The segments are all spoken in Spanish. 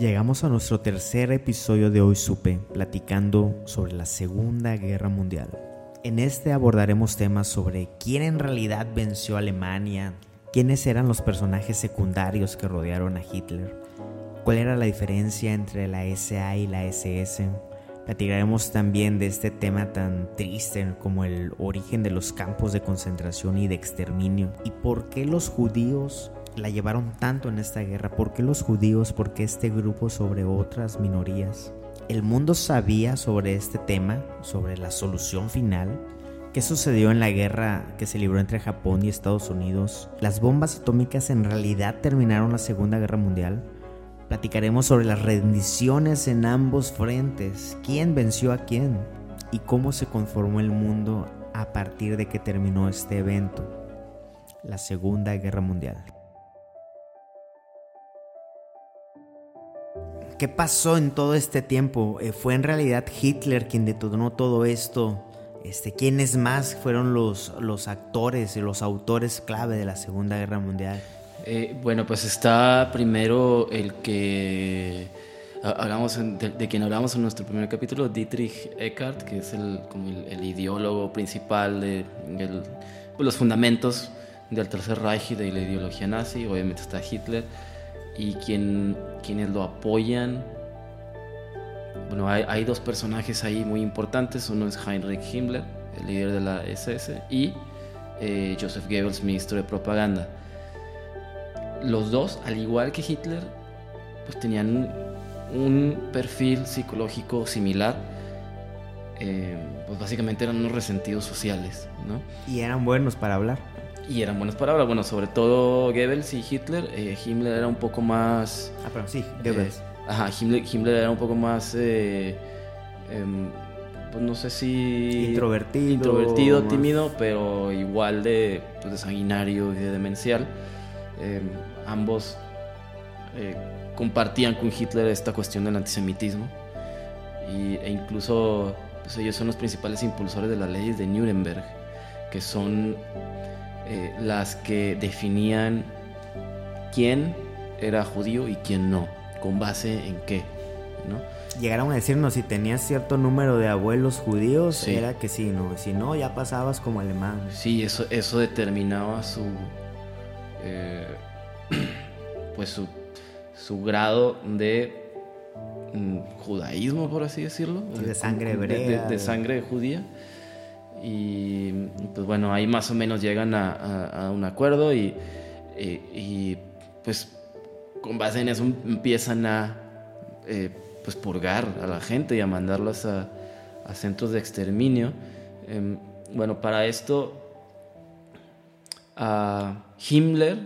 Llegamos a nuestro tercer episodio de Hoy Supe, platicando sobre la Segunda Guerra Mundial. En este abordaremos temas sobre quién en realidad venció a Alemania, quiénes eran los personajes secundarios que rodearon a Hitler, cuál era la diferencia entre la SA y la SS. Platicaremos también de este tema tan triste como el origen de los campos de concentración y de exterminio y por qué los judíos la llevaron tanto en esta guerra, por qué los judíos, por qué este grupo sobre otras minorías. El mundo sabía sobre este tema, sobre la solución final, ¿Qué sucedió en la guerra que se libró entre Japón y Estados Unidos? ¿Las bombas atómicas en realidad terminaron la Segunda Guerra Mundial? Platicaremos sobre las rendiciones en ambos frentes, quién venció a quién y cómo se conformó el mundo a partir de que terminó este evento, la Segunda Guerra Mundial. ¿Qué pasó en todo este tiempo? Eh, ¿Fue en realidad Hitler quien detonó todo esto? Este, ¿Quiénes más fueron los, los actores y los autores clave de la Segunda Guerra Mundial? Eh, bueno, pues está primero el que hablamos de, quien hablamos en nuestro primer capítulo, Dietrich Eckart, que es el, como el, ideólogo principal de, pues, los fundamentos del Tercer Reich y de la ideología nazi. Obviamente está Hitler y quien, quienes lo apoyan bueno, hay, dos personajes ahí muy importantes. Uno es Heinrich Himmler, el líder de la SS, y eh, Joseph Goebbels, ministro de propaganda. Los dos, al igual que Hitler, pues tenían un, perfil psicológico similar. Eh, pues básicamente eran unos resentidos sociales, ¿no? Y eran buenos para hablar. Y eran buenos para hablar, bueno, sobre todo Goebbels y Hitler. Eh, Himmler era un poco más... Ah, pero sí, Goebbels Ajá, Himmler, era un poco más, eh, em, pues no sé si... Introvertido. Introvertido, tímido, pero igual de, pues, de sanguinario y de demencial. Em, ambos eh, compartían con Hitler esta cuestión del antisemitismo. Y, e incluso pues ellos son los principales impulsores de las leyes de Nuremberg, que son eh, las que definían quién era judío y quién no con base en qué, ¿no? Llegaron a decirnos si tenías cierto número de abuelos judíos, era que sí, ¿no? Si no, ya pasabas como alemán. Sí, eso, eso determinaba su. Eh, pues su, su grado de mm, judaísmo, por así decirlo. de sangre hebrea. De, sangre judía. Y pues bueno, ahí más o menos llegan a, un acuerdo y, y pues con base en eso empiezan a eh, pues purgar a la gente y a mandarlos a, centros de exterminio. Em, bueno, para esto a Himmler,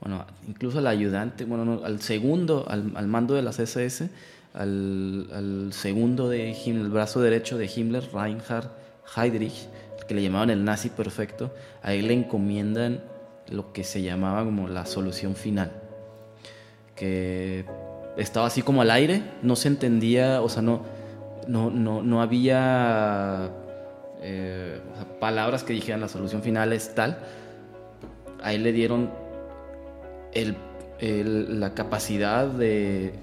bueno, incluso al ayudante, bueno, al segundo, al, mando de las SS, al, segundo de Himmler, el brazo derecho de Himmler, Reinhard Heydrich, que le llamaban el nazi perfecto, a él le encomiendan lo que se llamaba como la solución final que estaba así como al aire, no se entendía, o sea, no, no, no, no había eh, palabras que dijeran la solución final es tal. A él le dieron el, la capacidad de,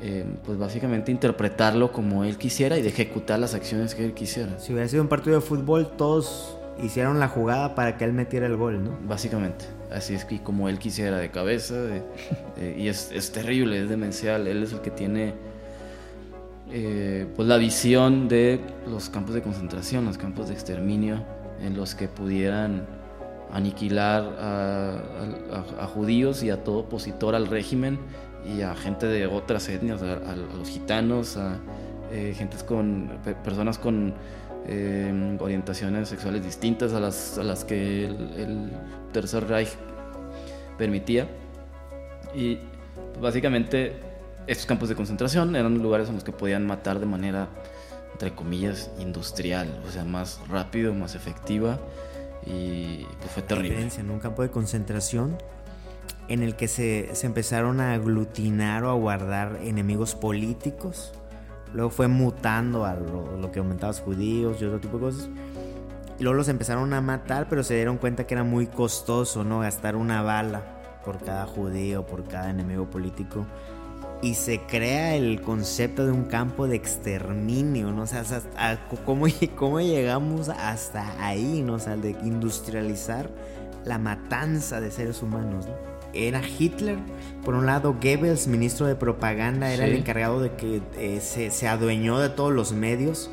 eh, pues básicamente interpretarlo como él quisiera y de ejecutar las acciones que él quisiera. Si hubiera sido un partido de fútbol, todos hicieron la jugada para que él metiera el gol, ¿no? Básicamente. Así es que como él quisiera de cabeza. y es, es, terrible, es demencial. Él es el que tiene eh, pues la visión de los campos de concentración, los campos de exterminio, en los que pudieran aniquilar a, judíos y a todo opositor al régimen y a gente de otras etnias, a, los gitanos, a eh, gentes con personas con eh, orientaciones sexuales distintas a las, a las que el, Tercer Reich permitía. Y básicamente estos campos de concentración eran lugares en los que podían matar de manera, entre comillas, industrial, o sea, más rápido, más efectiva. Y pues fue terrible. En un campo de concentración en el que se, se, empezaron a aglutinar o a guardar enemigos políticos. Luego fue mutando a lo, lo que aumentabas judíos y otro tipo de cosas. Y luego los empezaron a matar, pero se dieron cuenta que era muy costoso, ¿no? Gastar una bala por cada judío, por cada enemigo político. Y se crea el concepto de un campo de exterminio, ¿no? O sea, ¿cómo, cómo llegamos hasta ahí, ¿no? O sea, de industrializar la matanza de seres humanos, ¿no? Era Hitler. Por un lado, Goebbels, ministro de propaganda, era el encargado de que eh, se, se, adueñó de todos los medios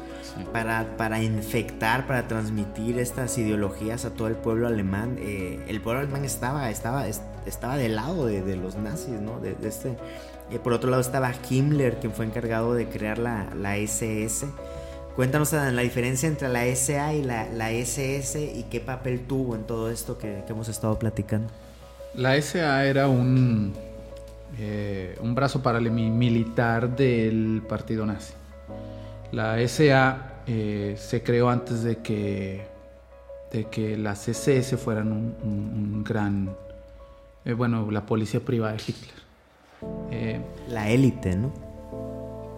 para, para, infectar, para transmitir estas ideologías a todo el pueblo alemán. Eh, el pueblo alemán estaba, estaba, estaba del lado de, los nazis, ¿no? De, este. Eh, por otro lado estaba Himmler, quien fue encargado de crear la, la SS. Cuéntanos la diferencia entre la SA y la, la SS y qué papel tuvo en todo esto que, que hemos estado platicando. La SA era un, eh, un brazo paramilitar del partido nazi. La SA eh, se creó antes de que, de que las SS fueran un, gran, eh, bueno, la policía privada de Hitler. la élite, ¿no?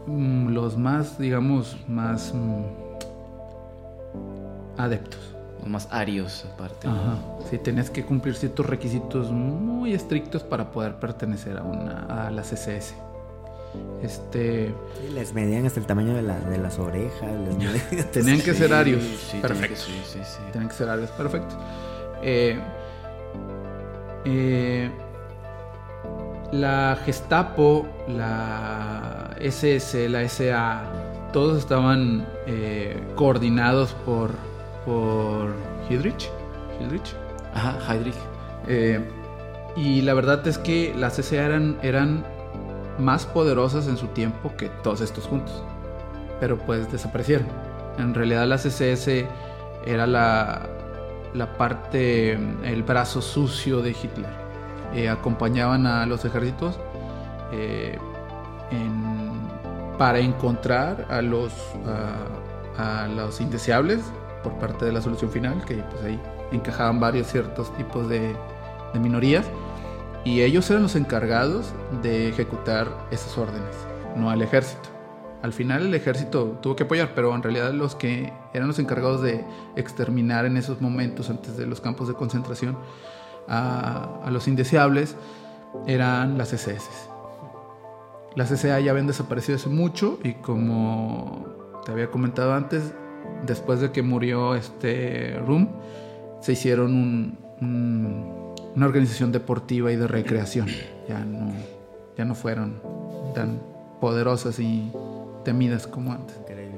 Mm, los más, digamos, más mm, adeptos más arios aparte. Ajá. Sí, tenías que cumplir ciertos requisitos muy estrictos para poder pertenecer a, una, a la CSS. Este... les medían hasta el tamaño de, las orejas. tenían que ser arios. perfectos. Tenían que ser arios perfectos. Eh, eh, la Gestapo, la SS, la SA, todos estaban eh, coordinados por por. Hidrich. Ajá, Heydrich. Eh, y la verdad es que las CCA eran, eran más poderosas en su tiempo que todos estos juntos. Pero pues desaparecieron. En realidad la CSS era la, la parte, el brazo sucio de Hitler. Eh, acompañaban a los ejércitos eh, para encontrar a los, a los indeseables por parte de la solución final, que pues ahí encajaban varios ciertos tipos de, minorías, y ellos eran los encargados de ejecutar esas órdenes, no al ejército. Al final el ejército tuvo que apoyar, pero en realidad los que eran los encargados de exterminar en esos momentos antes de los campos de concentración a, los indeseables eran las SS. Las SA ya habían desaparecido hace mucho y como te había comentado antes, después de que murió este Room, se hicieron una organización deportiva y de recreación. Ya no, ya no fueron tan poderosas y temidas como antes. Increíble.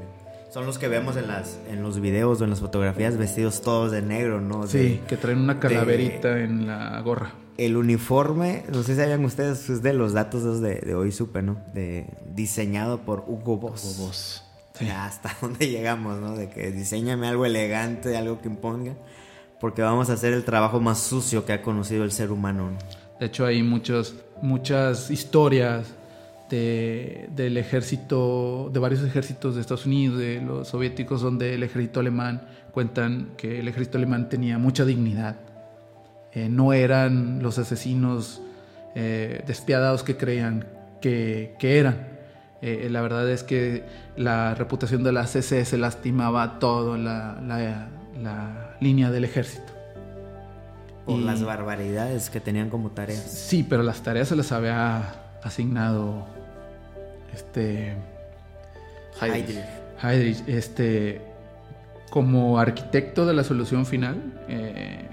Son los que vemos en, las, en los videos o en las fotografías vestidos todos de negro, ¿no? sí, que traen una calaverita en la gorra. El uniforme, no sé si sabían ustedes, es de los datos de, de hoy supe, ¿no? De, diseñado por Hugo Boss. Hugo Boss hasta dónde llegamos, ¿no? De que diseñame algo elegante, algo que imponga, porque vamos a hacer el trabajo más sucio que ha conocido el ser humano. De hecho, hay muchos, muchas historias de, del ejército, de varios ejércitos de Estados Unidos, de los soviéticos, donde el ejército alemán cuentan que el ejército alemán tenía mucha dignidad. Eh, no eran los asesinos eh, despiadados que creían que, que eran eh, la verdad es que la reputación de la CC se lastimaba todo la, la, línea del ejército. Por las barbaridades que tenían como tareas. Sí, pero las tareas se les había asignado este Heydrich. Heydrich, este como arquitecto de la solución final, eh,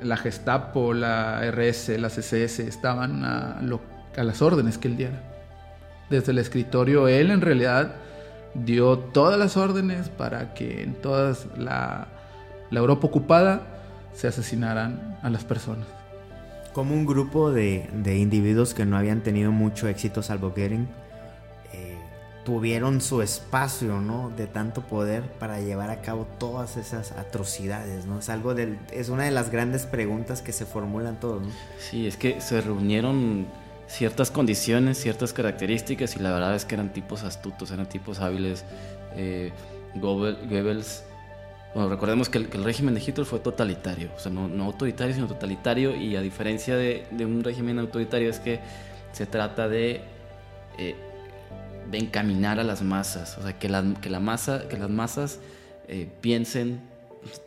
la Gestapo, la RS, la CSS estaban a, a las órdenes que él diera desde el escritorio, él en realidad dio todas las órdenes para que en toda la, Europa ocupada se asesinaran a las personas. Como un grupo de, individuos que no habían tenido mucho éxito salvo Goering, eh, tuvieron su espacio, ¿no? De tanto poder para llevar a cabo todas esas atrocidades, ¿no? Es algo del, es una de las grandes preguntas que se formulan todos, ¿no? Sí, es que se reunieron ciertas condiciones, ciertas características y la verdad es que eran tipos astutos, eran tipos hábiles. Eh, Goebbels, bueno, recordemos que el, régimen de Hitler fue totalitario, o sea, no, autoritario, sino totalitario y a diferencia de, un régimen autoritario es que se trata de... Eh, encaminar a las masas, o sea, que la masa, que las masas eh, piensen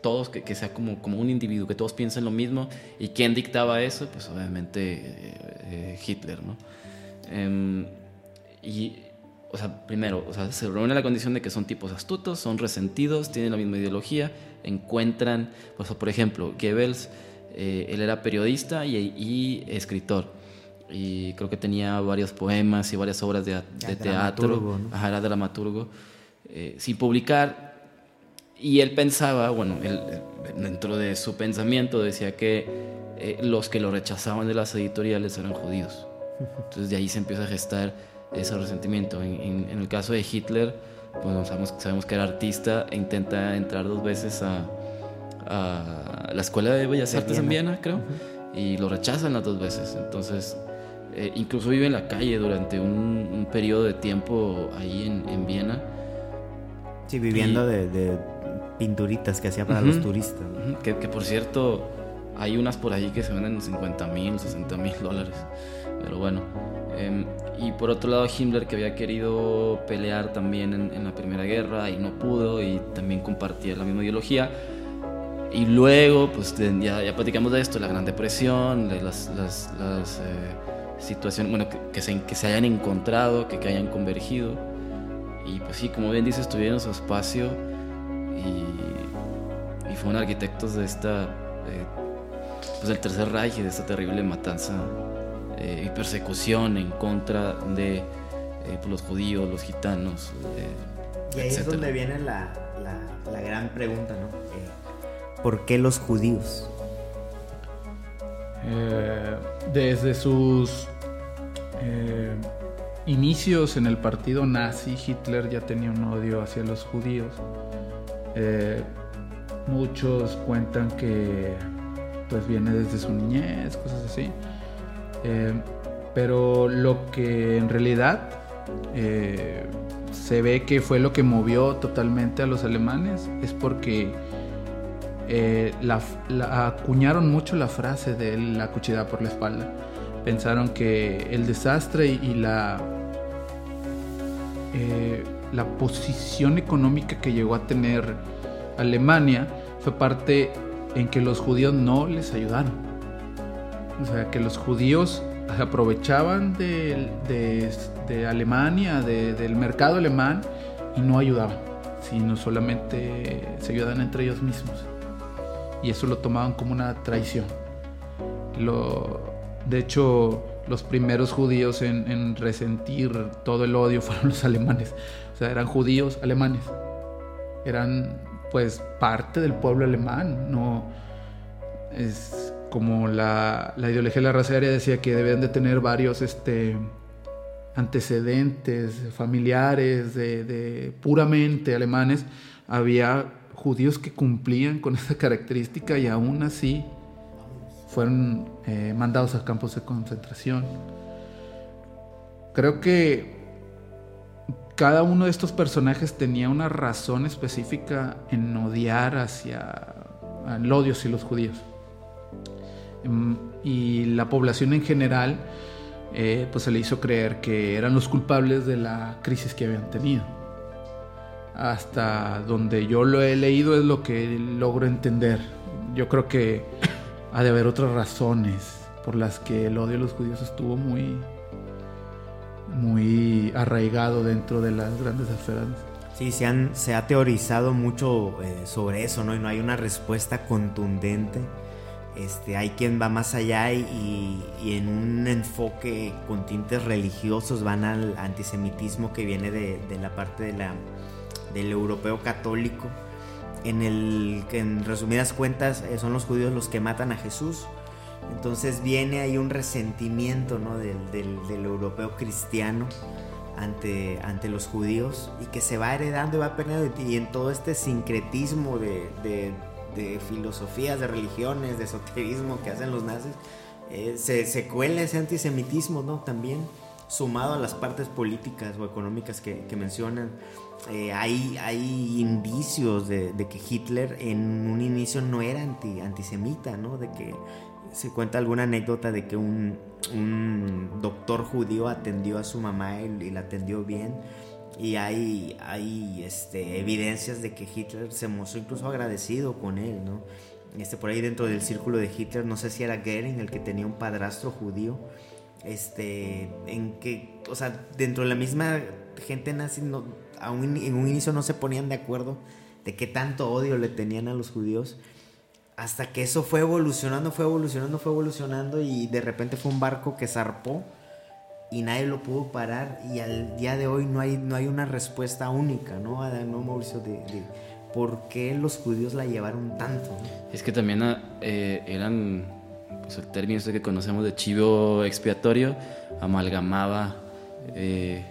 todos, que, que, sea como, como un individuo, que todos piensen lo mismo. ¿Y quién dictaba eso? Pues obviamente eh, eh, Hitler, ¿no? Em, y, o sea, primero, o sea, se reúne la condición de que son tipos astutos, son resentidos, tienen la misma ideología, encuentran, pues, por ejemplo, Goebbels, él era periodista y, y escritor y creo que tenía varios poemas y varias obras de, teatro. Ajá, era dramaturgo. Eh, sin publicar. Y él pensaba, bueno, él, dentro de su pensamiento decía que eh, los que lo rechazaban de las editoriales eran judíos. Entonces de ahí se empieza a gestar ese resentimiento. En, el caso de Hitler, pues sabemos, sabemos, que era artista e intenta entrar dos veces a, a la Escuela de Bellas Artes en Viena, creo, y lo rechazan las dos veces. Entonces eh, incluso vive en la calle durante un, periodo de tiempo ahí en, Viena. Sí, viviendo de, pinturitas que hacía para los turistas. que, por cierto, hay unas por ahí que se venden en 50 mil, 60 mil dólares. Pero bueno. Em, y por otro lado, Himmler, que había querido pelear también en, la Primera Guerra y no pudo, y también compartía la misma ideología. Y luego, pues ya, ya platicamos de esto, la Gran Depresión, las, las, las eh, situación, bueno, que, se, que se hayan encontrado, que, que hayan convergido. Y pues sí, como bien dices, tuvieron su espacio y, y fueron arquitectos de esta, eh, pues del Tercer Reich y de esta terrible matanza eh, y persecución en contra de eh, pues, los judíos, los gitanos. y ahí es donde viene la, la, la gran pregunta, ¿no? ¿Por qué los judíos? Eh, desde sus eh, inicios en el partido nazi, Hitler ya tenía un odio hacia los judíos. Eh, muchos cuentan que pues viene desde su niñez, cosas así. pero lo que en realidad se ve que fue lo que movió totalmente a los alemanes es porque eh, la, acuñaron mucho la frase de la cuchillada por la espalda. Pensaron que el desastre y, la, eh, la posición económica que llegó a tener Alemania fue parte en que los judíos no les ayudaron. O sea, que los judíos aprovechaban de, de, Alemania, del mercado alemán, y no ayudaban, sino solamente se ayudaban entre ellos mismos y eso lo tomaban como una traición. De hecho, los primeros judíos en, resentir todo el odio fueron los alemanes. O sea, eran judíos alemanes. Eran pues parte del pueblo alemán. No es como la, la ideología de la raza aria decía que debían de tener varios este, antecedentes familiares de, puramente alemanes. Había judíos que cumplían con esa característica y aún así fueron eh, mandados a campos de concentración. Creo que cada uno de estos personajes tenía una razón específica en odiar hacia el odio hacia los judíos. Em, y la población en general eh, pues se le hizo creer que eran los culpables de la crisis que habían tenido hasta donde yo lo he leído es lo que logro entender. Yo creo que ha de haber otras razones por las que el odio a los judíos estuvo muy, muy arraigado dentro de las grandes esferas. Sí, se, han, se ha teorizado mucho eh, sobre eso, ¿no? Y no hay una respuesta contundente. Este, hay quien va más allá y, y, en un enfoque con tintes religiosos van al antisemitismo que viene de, de la parte de la del europeo católico, en el que en resumidas cuentas eh, son los judíos los que matan a Jesús. Entonces viene ahí un resentimiento ¿no? del, del, europeo cristiano ante, ante los judíos y que se va heredando y va perdiendo y en todo este sincretismo de, de, de filosofías, de religiones, de esoterismo que hacen los nazis, eh, se, cuela ese antisemitismo, ¿no? También sumado a las partes políticas o económicas que, mencionan. Eh, hay, hay indicios de, que Hitler en un inicio no era anti, antisemita, ¿no? De que se cuenta alguna anécdota de que un, doctor judío atendió a su mamá y, y, la atendió bien. Y hay, hay este, evidencias de que Hitler se mostró incluso agradecido con él, ¿no? Este, por ahí dentro del círculo de Hitler, no sé si era Goering el que tenía un padrastro judío, este, en que, o sea, dentro de la misma gente nazi, no, a en un inicio no se ponían de acuerdo de qué tanto odio le tenían a los judíos hasta que eso fue evolucionando, fue evolucionando, fue evolucionando y de repente fue un barco que zarpó y nadie lo pudo parar y al día de hoy no hay, no hay una respuesta única, ¿no? ¿no Mauricio? De, de por qué los judíos la llevaron tanto. Es que también eh, eran, pues el término este que conocemos de chivo expiatorio, amalgamaba... Eh,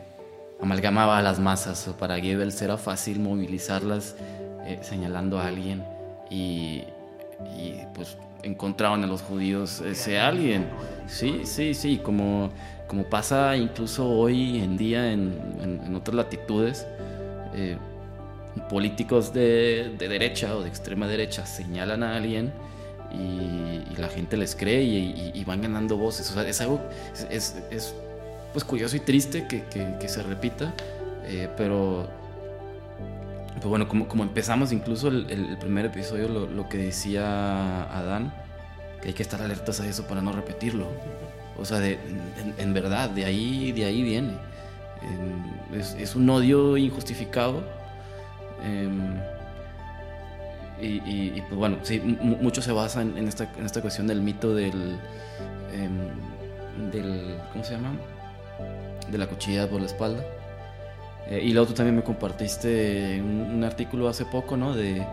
amalgamaba a las masas. Para Goebbels era fácil movilizarlas eh, señalando a alguien y, y pues encontraban a los judíos ese alguien. Sí, sí, sí, como, como pasa incluso hoy en día en, en, en otras latitudes. Eh, políticos de, de, derecha o de extrema derecha señalan a alguien y, y la gente les cree y, y, y, van ganando voces. O sea, es algo, es, es pues curioso y triste que, que, que se repita, eh, pero pues bueno, como, como empezamos incluso el, primer episodio, lo, que decía Adán, que hay que estar alertas a eso para no repetirlo. O sea, de, en, verdad, de ahí, de ahí viene. Es, un odio injustificado. Eh, y, pues bueno, sí, mucho se basa en, esta, cuestión del mito del, eh, del. ¿Cómo se llama? De la cuchilla por la espalda. Eh, y luego tú también me compartiste un, un artículo hace poco, ¿no? De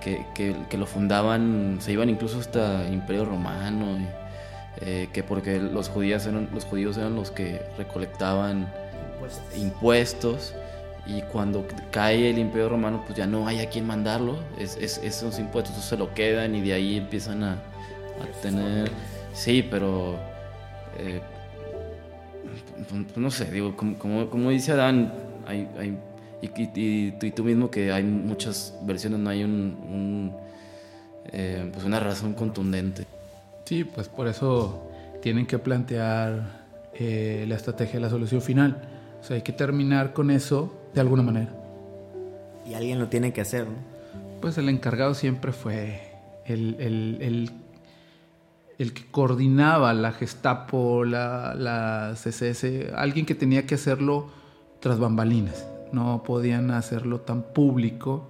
que, que, que, lo fundaban, se iban incluso hasta Imperio Romano, y, eh, que porque los judíos, eran, los judíos eran los que recolectaban impuestos. impuestos. y cuando cae el Imperio Romano, pues ya no hay a quien mandarlo, es, es, esos impuestos se lo quedan y de ahí empiezan a, a tener... Sí, pero... Eh, pues no sé, digo, como, como, como dice Adán, hay, hay y, y, y, tú mismo que hay muchas versiones, no hay un, un eh, pues una razón contundente. Sí, pues por eso tienen que plantear eh, la estrategia de la solución final. O sea, hay que terminar con eso de alguna manera. Y alguien lo tiene que hacer, ¿no? Pues el encargado siempre fue el, el, el, el que coordinaba la Gestapo, la, la CSS, alguien que tenía que hacerlo tras bambalinas no podían hacerlo tan público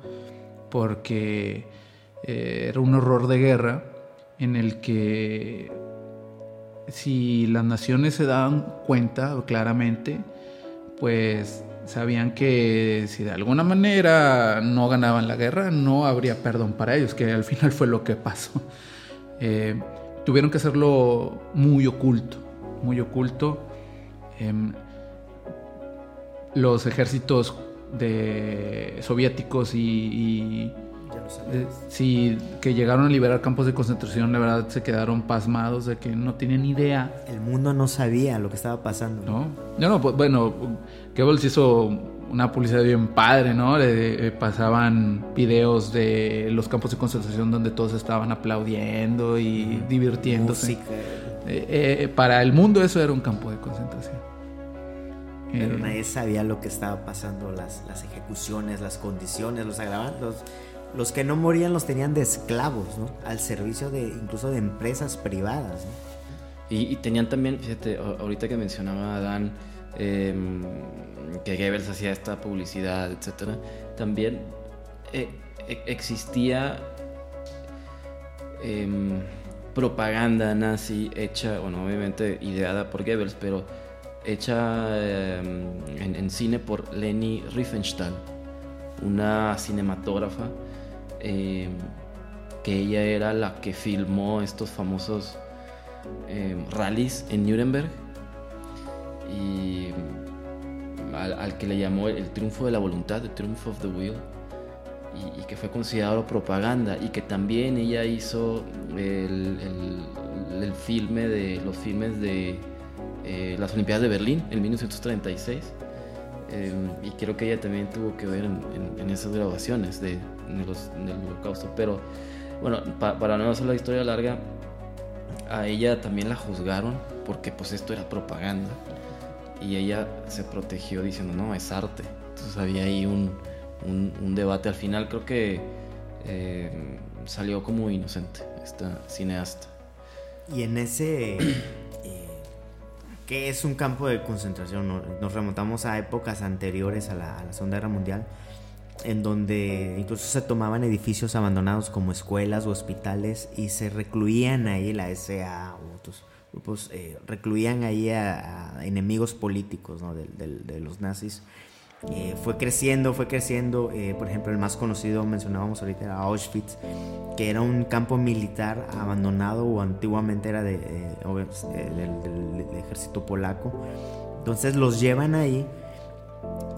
porque eh, era un horror de guerra en el que si las naciones se daban cuenta claramente, pues sabían que si de alguna manera no ganaban la guerra, no habría perdón para ellos, que al final fue lo que pasó. Eh, tuvieron que hacerlo muy oculto, muy oculto. Eh, los ejércitos de soviéticos y, y eh, sí, que llegaron a liberar campos de concentración, la verdad se quedaron pasmados de que no tenían idea. El mundo no sabía lo que estaba pasando. No, no, no pues, bueno, Goebbels hizo una publicidad bien padre, ¿no? Le, eh, pasaban videos de los campos de concentración donde todos estaban aplaudiendo y divirtiéndose. Eh, para el mundo eso era un campo de concentración. Pero nadie sabía lo que estaba pasando, las, las ejecuciones, las condiciones, los agravantes. Los, los, que no morían los tenían de esclavos, ¿no? Al servicio de incluso de empresas privadas, ¿no? Y, y tenían también, fíjate, ahorita que mencionaba a Dan, eh, que Goebbels hacía esta publicidad, etcétera, también eh, existía eh, propaganda nazi hecha, bueno, obviamente ideada por Goebbels, pero hecha eh, en, cine por Leni Riefenstahl, una cinematógrafa eh, que ella era la que filmó estos famosos eh, rallies en Nuremberg. Y al, que le llamó el, triunfo de la voluntad, The Triumph of the Will, y, que fue considerado propaganda, y que también ella hizo el, el, filme de los filmes de eh, las Olimpiadas de Berlín en 1936. Eh, y creo que ella también tuvo que ver en, esas grabaciones de, los, del holocausto. Pero bueno, para no hacer la historia larga, a ella también la juzgaron porque pues esto era propaganda y ella se protegió diciendo no, es arte. Entonces había ahí un, un, debate al final, creo que eh, salió como inocente esta cineasta. Y en ese... ¿Qué es un campo de concentración? Nos remontamos a épocas anteriores a la, a Segunda Guerra Mundial en donde incluso se tomaban edificios abandonados como escuelas o hospitales y se recluían ahí la SA u otros grupos, eh, recluían ahí a, enemigos políticos de, los nazis. Eh, fue creciendo, fue creciendo. Eh, por ejemplo, el más conocido, mencionábamos ahorita, era Auschwitz, que era un campo militar abandonado o antiguamente era de, del ejército polaco. Entonces los llevan ahí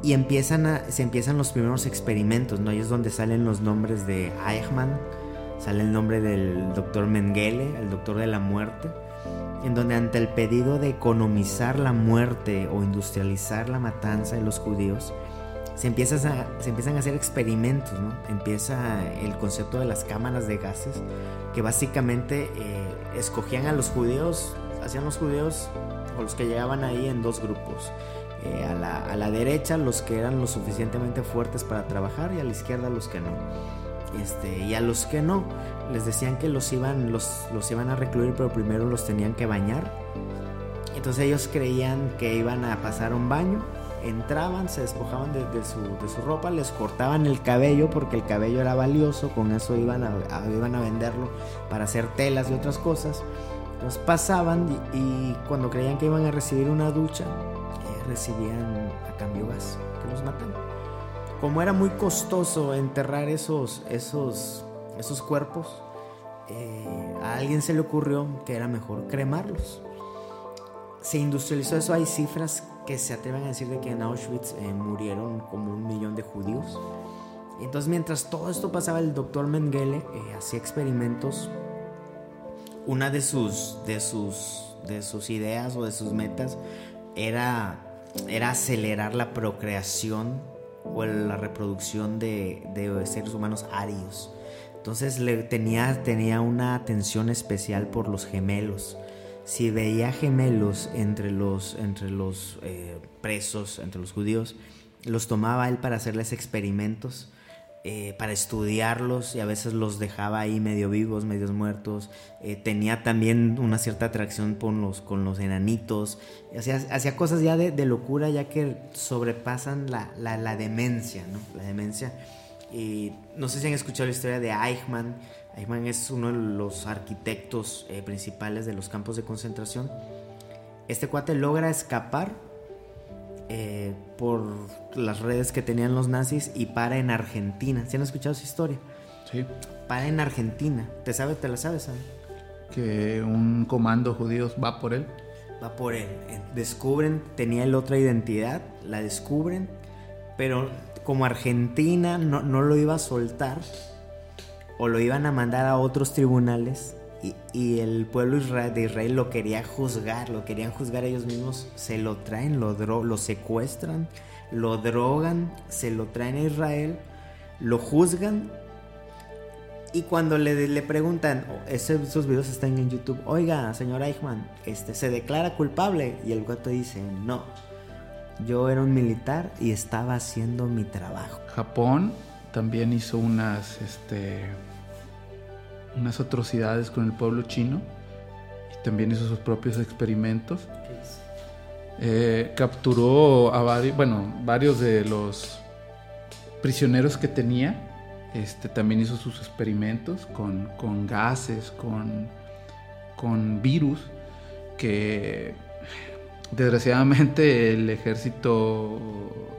y empiezan se empiezan los primeros experimentos, ¿no? Ahí es donde salen los nombres de Eichmann, sale el nombre del doctor Mengele, el doctor de la muerte, en donde ante el pedido de economizar la muerte o industrializar la matanza de los judíos, se, empieza se empiezan a hacer experimentos, ¿no? Empieza el concepto de las cámaras de gases, que básicamente eh, escogían a los judíos, hacían los judíos o los que llegaban ahí en dos grupos eh, a, la, a, la, derecha los que eran lo suficientemente fuertes para trabajar y a la izquierda los que no. Este, y a los que no, les decían que los iban, los, los iban a recluir, pero primero los tenían que bañar. Entonces ellos creían que iban a pasar un baño, entraban, se despojaban de, su, de su, ropa, les cortaban el cabello porque el cabello era valioso, con eso iban a, iban a venderlo para hacer telas y otras cosas. Entonces pasaban y cuando creían que iban a recibir una ducha, recibían a cambio gas, que los matan. Como era muy costoso enterrar esos, esos, esos cuerpos, eh, a alguien se le ocurrió que era mejor cremarlos. Se industrializó eso, hay cifras que se atreven a decir de que en Auschwitz eh, murieron como un millón de judíos. Entonces mientras todo esto pasaba, el doctor Mengele eh, hacía experimentos. Una de sus, de, sus, de sus ideas o de sus metas era era acelerar la procreación o la reproducción de, seres humanos arios. Entonces le tenía, tenía una atención especial por los gemelos. Si veía gemelos entre los, entre los eh, presos, entre los judíos, los tomaba él para hacerles experimentos eh, para estudiarlos y a veces los dejaba ahí medio vivos, medios muertos. Eh, tenía también una cierta atracción con los, con los enanitos. Hacía, hacía cosas ya de, locura ya que sobrepasan la, la, demencia, ¿no? La demencia. Y no sé si han escuchado la historia de Eichmann. Eichmann es uno de los arquitectos eh, principales de los campos de concentración. Este cuate logra escapar eh, por las redes que tenían los nazis y para en Argentina. ¿Se han escuchado esa historia? Sí. Para en Argentina. ¿Te sabes? ¿Te la sabes? Que un comando judío va por él. Va por él. Eh, descubren, tenía el otra identidad, la descubren, pero como Argentina no, no lo iba a soltar o lo iban a mandar a otros tribunales, y, el pueblo de Israel lo quería juzgar, lo querían juzgar ellos mismos, se lo traen, lo, lo secuestran, lo drogan, se lo traen a Israel, lo juzgan y cuando le, le preguntan, oh, esos videos están en YouTube, oiga, señor Eichmann, este, ¿se declara culpable? Y el gato dice, no, yo era un militar y estaba haciendo mi trabajo. Japón también hizo unas, este, unas atrocidades con el pueblo chino y también hizo sus propios experimentos. Eh, capturó a varios, bueno, varios de los prisioneros que tenía. Este, también hizo sus experimentos con, con gases, con, con virus, que desgraciadamente el ejército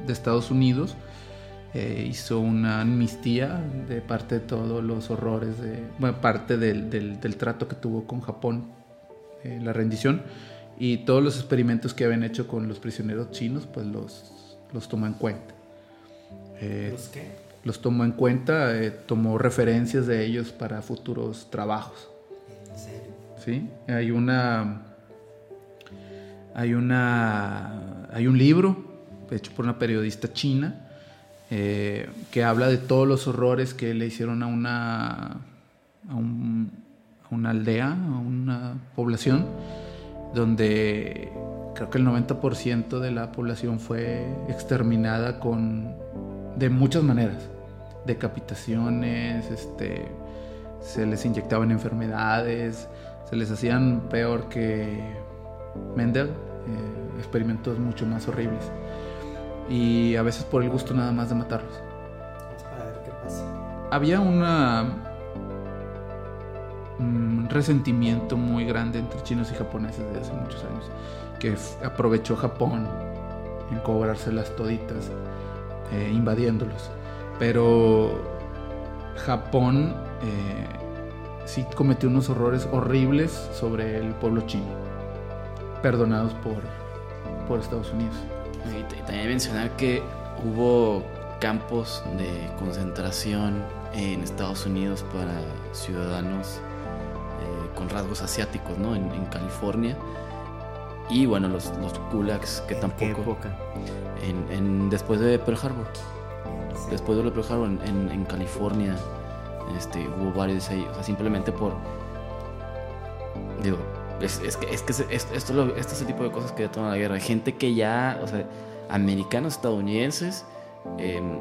de Estados Unidos eh, hizo una amnistía de parte de todos los horrores, de, bueno, parte del, del, trato que tuvo con Japón, eh, la rendición, y todos los experimentos que habían hecho con los prisioneros chinos, pues los, los tomó en cuenta. Eh, ¿Los qué? los tomó en cuenta, tomó referencias de ellos para futuros trabajos. ¿En serio? ¿sí? Hay una hay una hay un libro hecho por una periodista china eh, que habla de todos los horrores que le hicieron a una a, un- a una aldea, a una población donde creo que el 90% de la población fue exterminada con de muchas maneras, decapitaciones, este se les inyectaban enfermedades, se les hacían peor que Mendel, eh, experimentos mucho más horribles. Y a veces por el gusto nada más de matarlos. Es para ver qué pasa. Había una un resentimiento muy grande entre chinos y japoneses desde hace muchos años, que aprovechó Japón en cobrárselas toditas, eh, invadiéndolos. Pero Japón eh, sí cometió unos horrores horribles sobre el pueblo chino, perdonados por, por Estados Unidos. Y también mencionar que hubo campos de concentración en Estados Unidos para ciudadanos eh, con rasgos asiáticos, ¿no? En, en California. Y bueno, los, los gulags que ¿En tampoco... qué época? En, en- después de Pearl Harbor. Sí. Después de Pearl Harbor en, en- en California este, hubo varios ahí. O sea, simplemente por... Digo, es, es que, es que es- es- esto, lo- esto es el tipo de cosas que detonan la guerra. Gente que ya, o sea, americanos, estadounidenses, em,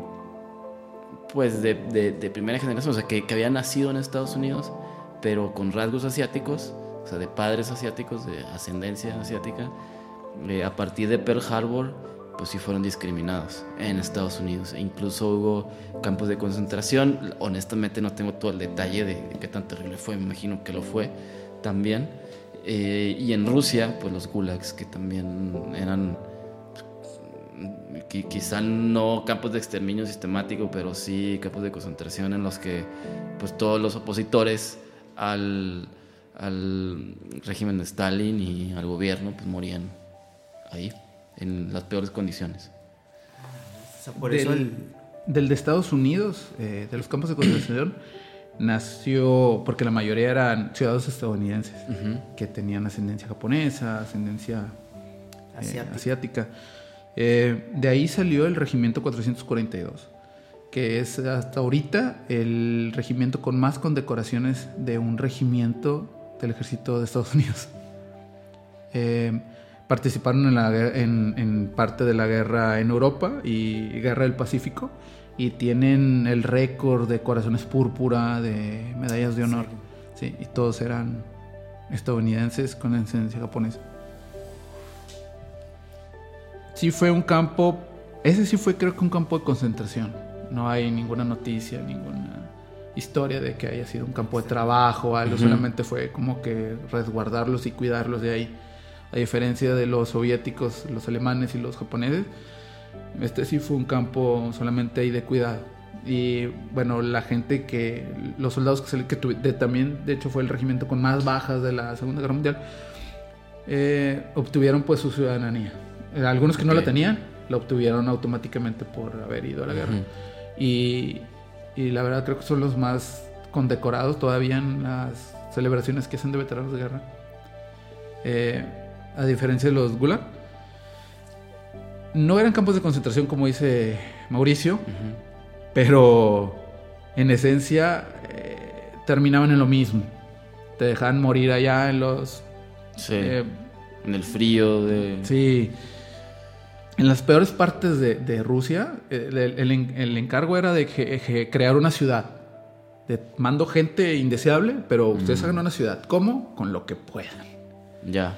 pues de, de- de primera generación, o sea, que, que habían nacido en Estados Unidos, pero con rasgos asiáticos, o sea, de padres asiáticos, de ascendencia asiática, eh, a partir de Pearl Harbor, pues sí fueron discriminados en Estados Unidos. E incluso hubo campos de concentración. Honestamente no tengo todo el detalle de, de qué tan terrible fue, me imagino que lo fue también. Eh, y en Rusia, pues los gulags, que también eran pues, qui- quizá no campos de exterminio sistemático, pero sí campos de concentración en los que pues todos los opositores al, al régimen de Stalin y al gobierno pues morían ahí, en las peores condiciones. O sea, por del, eso el... del de Estados Unidos, eh, de los campos de concentración, nació porque la mayoría eran ciudadanos estadounidenses que tenían ascendencia japonesa, ascendencia eh, Asiática. Eh, de ahí salió el regimiento 442, que es hasta ahorita el regimiento con más condecoraciones de un regimiento del ejército de Estados Unidos. Eh, participaron en, la, en, en parte de la guerra en Europa y guerra del Pacífico y tienen el récord de corazones púrpura, de medallas de honor. Sí, y todos eran estadounidenses con ascendencia japonesa. Sí fue un campo, ese sí fue creo que un campo de concentración. No hay ninguna noticia, ninguna historia de que haya sido un campo de trabajo o algo, solamente fue como que resguardarlos y cuidarlos de ahí. A diferencia de los soviéticos, los alemanes y los japoneses, este sí fue un campo solamente ahí de cuidado. Y bueno, la gente que, los soldados que, se, que tuvi- de, también, de hecho, fue el regimiento con más bajas de la Segunda Guerra Mundial, eh, obtuvieron pues su ciudadanía. Eh, Algunos que no la tenían, la obtuvieron automáticamente por haber ido a la guerra. Y, y la verdad creo que son los más condecorados todavía en las celebraciones que hacen de veteranos de guerra. Eh, a diferencia de los Gulag. No eran campos de concentración como dice Mauricio, pero en esencia eh, terminaban en lo mismo. Te dejaban morir allá en los... Sí, eh, en el frío de... Sí. En las peores partes de, de Rusia, el, el en- el encargo era de que- que crear una ciudad. De, mando gente indeseable, pero ustedes hagan una ciudad. ¿Cómo? Con lo que puedan. Ya.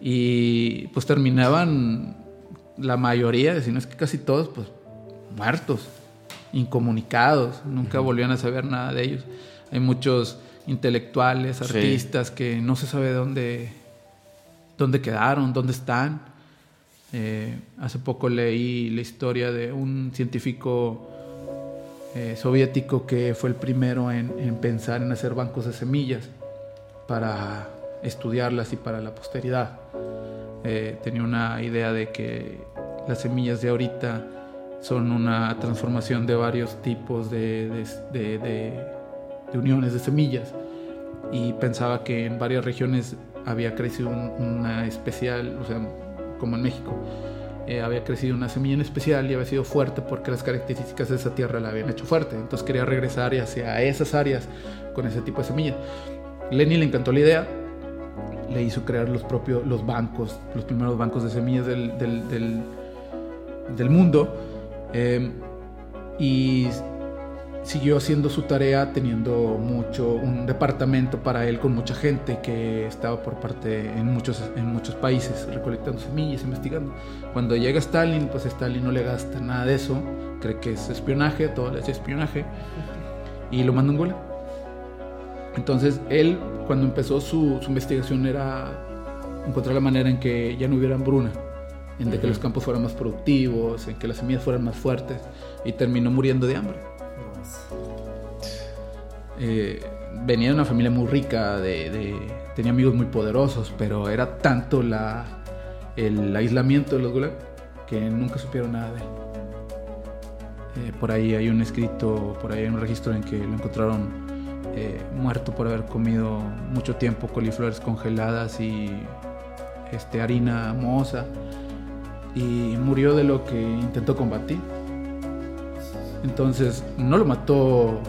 Y pues terminaban la mayoría, si no es que casi todos, pues muertos, incomunicados. Nunca volvían a saber nada de ellos. Hay muchos intelectuales, Sí. artistas que no se sabe dónde, dónde quedaron, dónde están. Eh, hace poco leí la historia de un científico eh, soviético que fue el primero en, en pensar en hacer bancos de semillas para estudiarlas y para la posteridad. Eh, tenía una idea de que las semillas de ahorita son una transformación de varios tipos de, uniones de semillas y pensaba que en varias regiones había crecido una especial, o sea, como en México, eh, había crecido una semilla en especial y había sido fuerte porque las características de esa tierra la habían hecho fuerte. Entonces quería regresar hacia esas áreas con ese tipo de semilla. Lenny le encantó la idea, le hizo crear los propios los bancos, los primeros bancos de semillas del, del, del, mundo. Eh, y siguió haciendo su tarea teniendo mucho un departamento para él con mucha gente que estaba por parte en muchos en muchos países recolectando semillas investigando cuando llega Stalin pues Stalin no le gasta nada de eso cree que es espionaje todo es espionaje y lo manda en Angola entonces él cuando empezó su, su, investigación era encontrar la manera en que ya no hubiera hambruna en de que los campos fueran más productivos en que las semillas fueran más fuertes y terminó muriendo de hambre eh, venía de una familia muy rica, de, tenía amigos muy poderosos, pero era tanto la, el aislamiento de los Gulag que nunca supieron nada de él. Eh, por ahí hay un escrito, por ahí hay un registro en que lo encontraron eh, muerto por haber comido mucho tiempo coliflores congeladas y este, harina moza y murió de lo que intentó combatir. Entonces no lo mató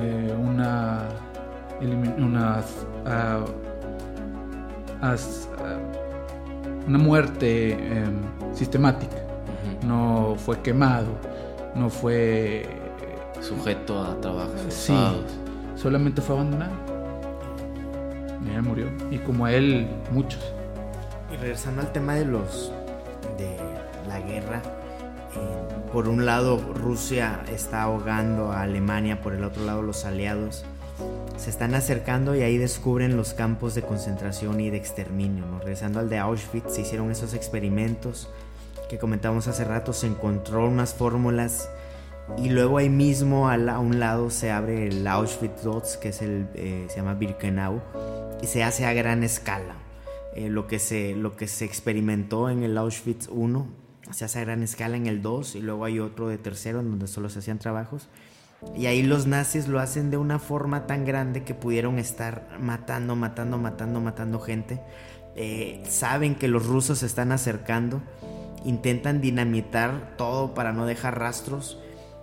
eh, una, ah, ah, una muerte em, sistemática. No fue quemado, no fue sujeto a trabajos sí, solamente fue abandonado. Y él murió. Y como él, muchos. Y regresando al tema de los de la guerra, por un lado Rusia está ahogando a Alemania, por el otro lado los aliados se están acercando y ahí descubren los campos de concentración y de exterminio. Regresando al de Auschwitz, se hicieron esos experimentos que comentamos hace rato, se encontró unas fórmulas y luego ahí mismo a, un lado se abre el Auschwitz II, que es el, eh, se llama Birkenau, y se hace a gran escala. Eh, lo, que se, lo que se experimentó en el Auschwitz I se hace a gran escala en el 2 y luego hay otro de tercero en donde solo se hacían trabajos. Y ahí los nazis lo hacen de una forma tan grande que pudieron estar matando, matando, matando, matando gente. Eh, saben que los rusos se están acercando, intentan dinamitar todo para no dejar rastros.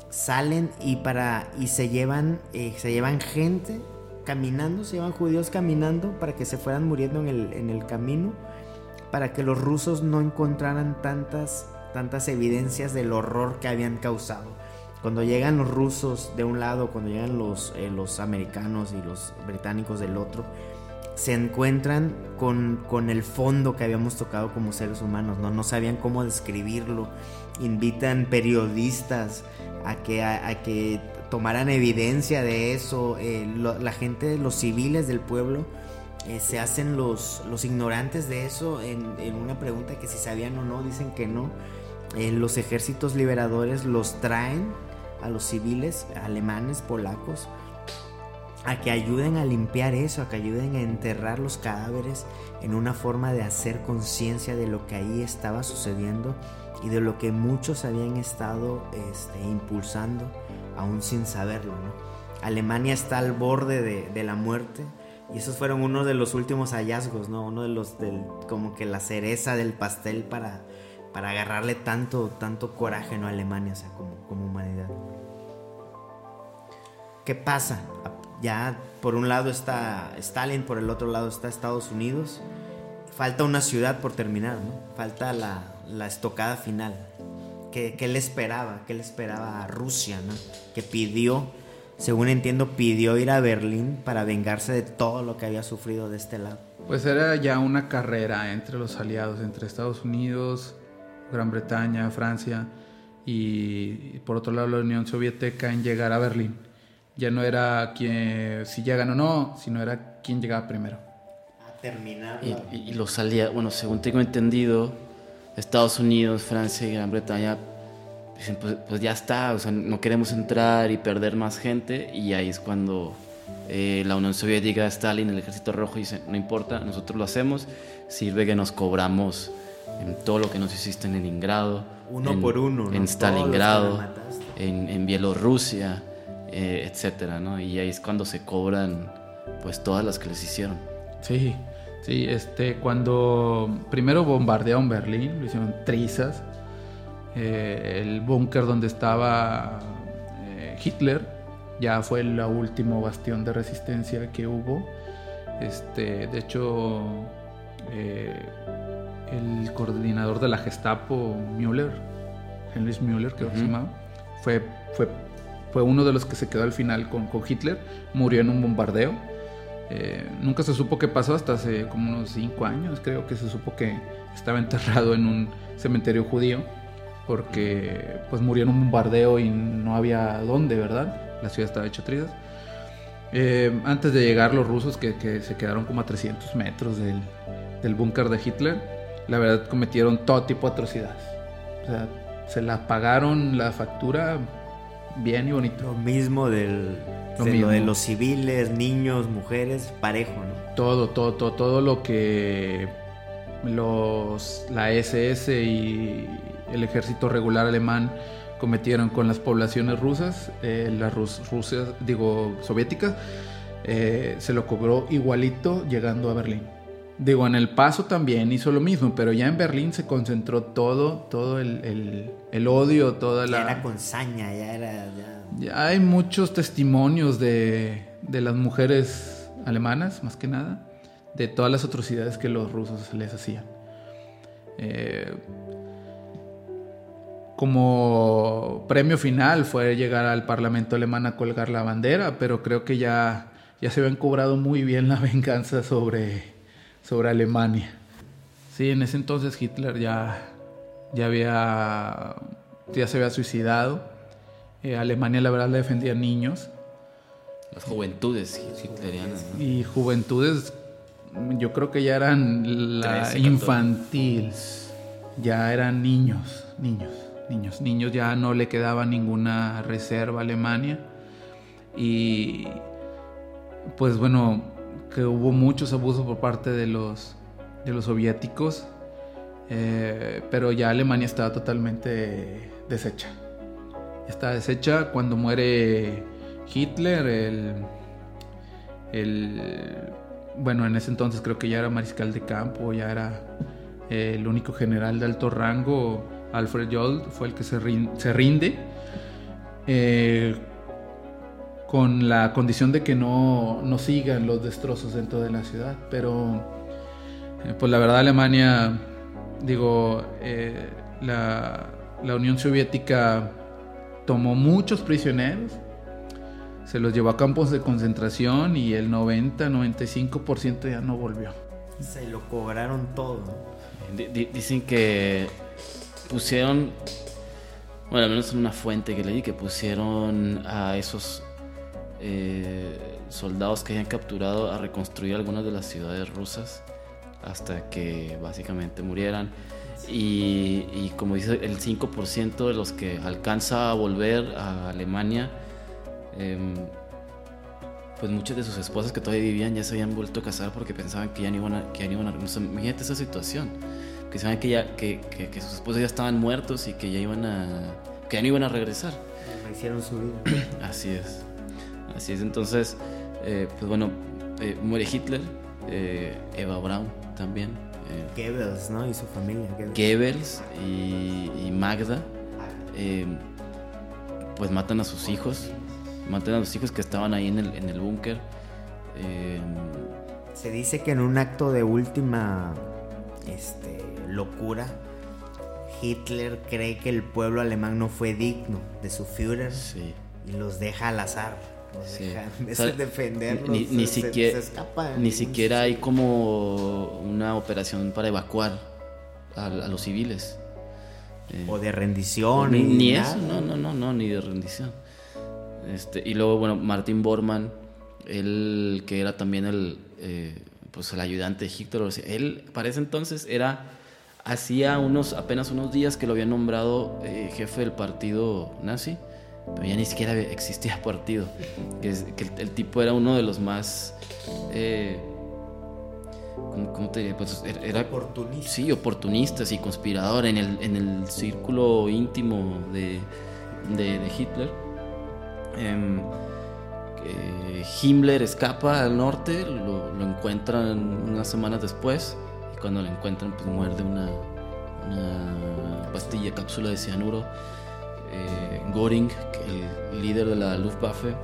Salen y para y se llevan eh, se llevan gente caminando, se llevan judíos caminando para que se fueran muriendo en el, en el camino, para que los rusos no encontraran tantas tantas evidencias del horror que habían causado. Cuando llegan los rusos de un lado, cuando llegan los, eh, los americanos y los británicos del otro, se encuentran con, con, el fondo que habíamos tocado como seres humanos, ¿no? no sabían cómo describirlo. Invitan periodistas a que, a, que tomaran evidencia de eso. Eh, la gente, los civiles del pueblo, eh, se hacen los, los ignorantes de eso en, en, una pregunta que si sabían o no, dicen que no. Eh, los ejércitos liberadores los traen a los civiles alemanes, polacos, a que ayuden a limpiar eso, a que ayuden a enterrar los cadáveres en una forma de hacer conciencia de lo que ahí estaba sucediendo y de lo que muchos habían estado este, impulsando aún sin saberlo. Alemania está al borde de, la muerte y esos fueron uno de los últimos hallazgos, ¿no? uno de los del, como que la cereza del pastel para para agarrarle tanto, tanto coraje ¿no? a Alemania, o sea, como, como humanidad. ¿Qué pasa? Ya por un lado está Stalin, por el otro lado está Estados Unidos. Falta una ciudad por terminar, ¿no? Falta la, la estocada final. ¿Qué, ¿Qué, le esperaba? ¿Qué le esperaba a Rusia, ¿no? Que pidió, según entiendo, pidió ir a Berlín para vengarse de todo lo que había sufrido de este lado. Pues era ya una carrera entre los aliados, entre Estados Unidos, Gran Bretaña, Francia y, por otro lado la Unión Soviética en llegar a Berlín. Ya no era quien, si llegan o no, sino era quien llegaba primero. A terminar. Y, los aliados, bueno, según tengo entendido, Estados Unidos, Francia y Gran Bretaña dicen, pues, pues, ya está, o sea, no queremos entrar y perder más gente. Y ahí es cuando eh, la Unión Soviética, Stalin, el Ejército Rojo dice, no importa, nosotros lo hacemos, sirve que nos cobramos en todo lo que nos hiciste en Leningrado. Uno en, por uno, ¿no? En Stalingrado, en Bielorrusia, eh, etcétera, ¿no? Y ahí es cuando se cobran, pues, todas las que les hicieron. Sí, sí, este, cuando primero bombardearon Berlín, lo hicieron trizas, eh, el búnker donde estaba eh, Hitler ya fue el último bastión de resistencia que hubo. Este, de hecho, eh, el coordinador de la Gestapo, Müller, Heinrich Müller, creo que se llamaba, fue, fue, fue uno de los que se quedó al final con, Hitler, murió en un bombardeo. Eh, nunca se supo qué pasó hasta hace como unos cinco años, creo que se supo que estaba enterrado en un cementerio judío porque pues murió en un bombardeo y no había dónde, ¿verdad? La ciudad estaba hecha trizas. Eh, antes de llegar los rusos que, que se quedaron como a 300 metros del, del búnker de Hitler, la verdad cometieron todo tipo de atrocidades. O sea, se la pagaron la factura bien y bonito. Lo mismo del, Lo de, lo de mismo. los civiles, niños, mujeres, parejo, ¿no? Todo, todo, todo, todo lo que los, la SS y el ejército regular alemán cometieron con las poblaciones rusas, eh, las rus- Rusias, digo, soviéticas, eh, se lo cobró igualito llegando a Berlín. Digo, en El Paso también hizo lo mismo, pero ya en Berlín se concentró todo, todo el, el- el odio, toda Ya la... era con saña, ya era... ya- Ya hay muchos testimonios de, de las mujeres alemanas, más que nada, de todas las atrocidades que los rusos les hacían. Eh, como premio final fue llegar al Parlamento alemán a colgar la bandera, pero creo que ya, ya se habían cobrado muy bien la venganza sobre, sobre Alemania. Sí, en ese entonces Hitler ya, ya, había, ya se había suicidado. Eh, Alemania la verdad le defendía niños Las juventudes hitlerianas, ¿no? y juventudes yo creo que ya eran la 13, 14. infantil, ya eran niños, niños, niños, niños, ya no le quedaba ninguna reserva a Alemania y pues bueno, que hubo muchos abusos por parte de los, de los soviéticos, eh, pero ya Alemania estaba totalmente deshecha. Está deshecha cuando muere Hitler, el, el bueno, en ese entonces creo que ya era mariscal de campo, ya era eh, el único general de alto rango, Alfred Jolt, fue el que se, rin- se rinde, eh, con la condición de que no, no sigan los destrozos dentro de la ciudad. Pero, eh, pues la verdad Alemania, digo, eh, la, la Unión Soviética tomó muchos prisioneros, se los llevó a campos de concentración y el 90-95% ya no volvió. Se lo cobraron todo. dicen que pusieron, bueno, al menos en una fuente que leí, que pusieron a esos eh, soldados que habían capturado a reconstruir algunas de las ciudades rusas hasta que básicamente murieran. Y, y como dice, el 5% de los que alcanza a volver a Alemania, em, pues muchas de sus esposas que todavía vivían ya se habían vuelto a casar porque pensaban que ya no iban a... Que ya no iban a o sea, imagínate esa situación. Que saben que, ya, que, que, que sus esposos ya estaban muertos y que ya iban a... que ya no iban a regresar. Hicieron su vida. Así es. Así es. Entonces, eh, pues bueno, eh, muere Hitler, eh, Eva Braun también, Goebbels, ¿no? Y su familia. Goebbels. Goebbels y, y Magda, pues matan a sus hijos, matan a los hijos que estaban ahí en el, en el búnker. Se dice que en un acto de última este, locura, Hitler cree que el pueblo alemán no fue digno de su Führer sí. y los deja al azar. Los Sí. deja, en vez O sea, de defenderlos, ni, ni se- siquiera, se escapan. ni siquiera hay como una operación para evacuar a, a los civiles. Eh, O de rendición. ni, eso, no, no, no, no, ni de rendición. Este, y luego, bueno, Martin Bormann, él que era también el, eh, pues el ayudante de Hitler, él para ese entonces era, hacía unos, apenas unos días que lo habían nombrado eh, jefe del partido nazi, pero ya ni siquiera existía partido. Que, es- que el, el tipo era uno de los más, eh, ¿cómo, te diría? Pues era... Oportunista. Sí, oportunistas y conspirador en el, en el círculo íntimo de, de, Hitler. Em, Himmler escapa al norte, lo, lo, encuentran unas semanas después y cuando lo encuentran pues muerde una, una pastilla, cápsula de cianuro. Eh, Göring, el líder de la Luftwaffe,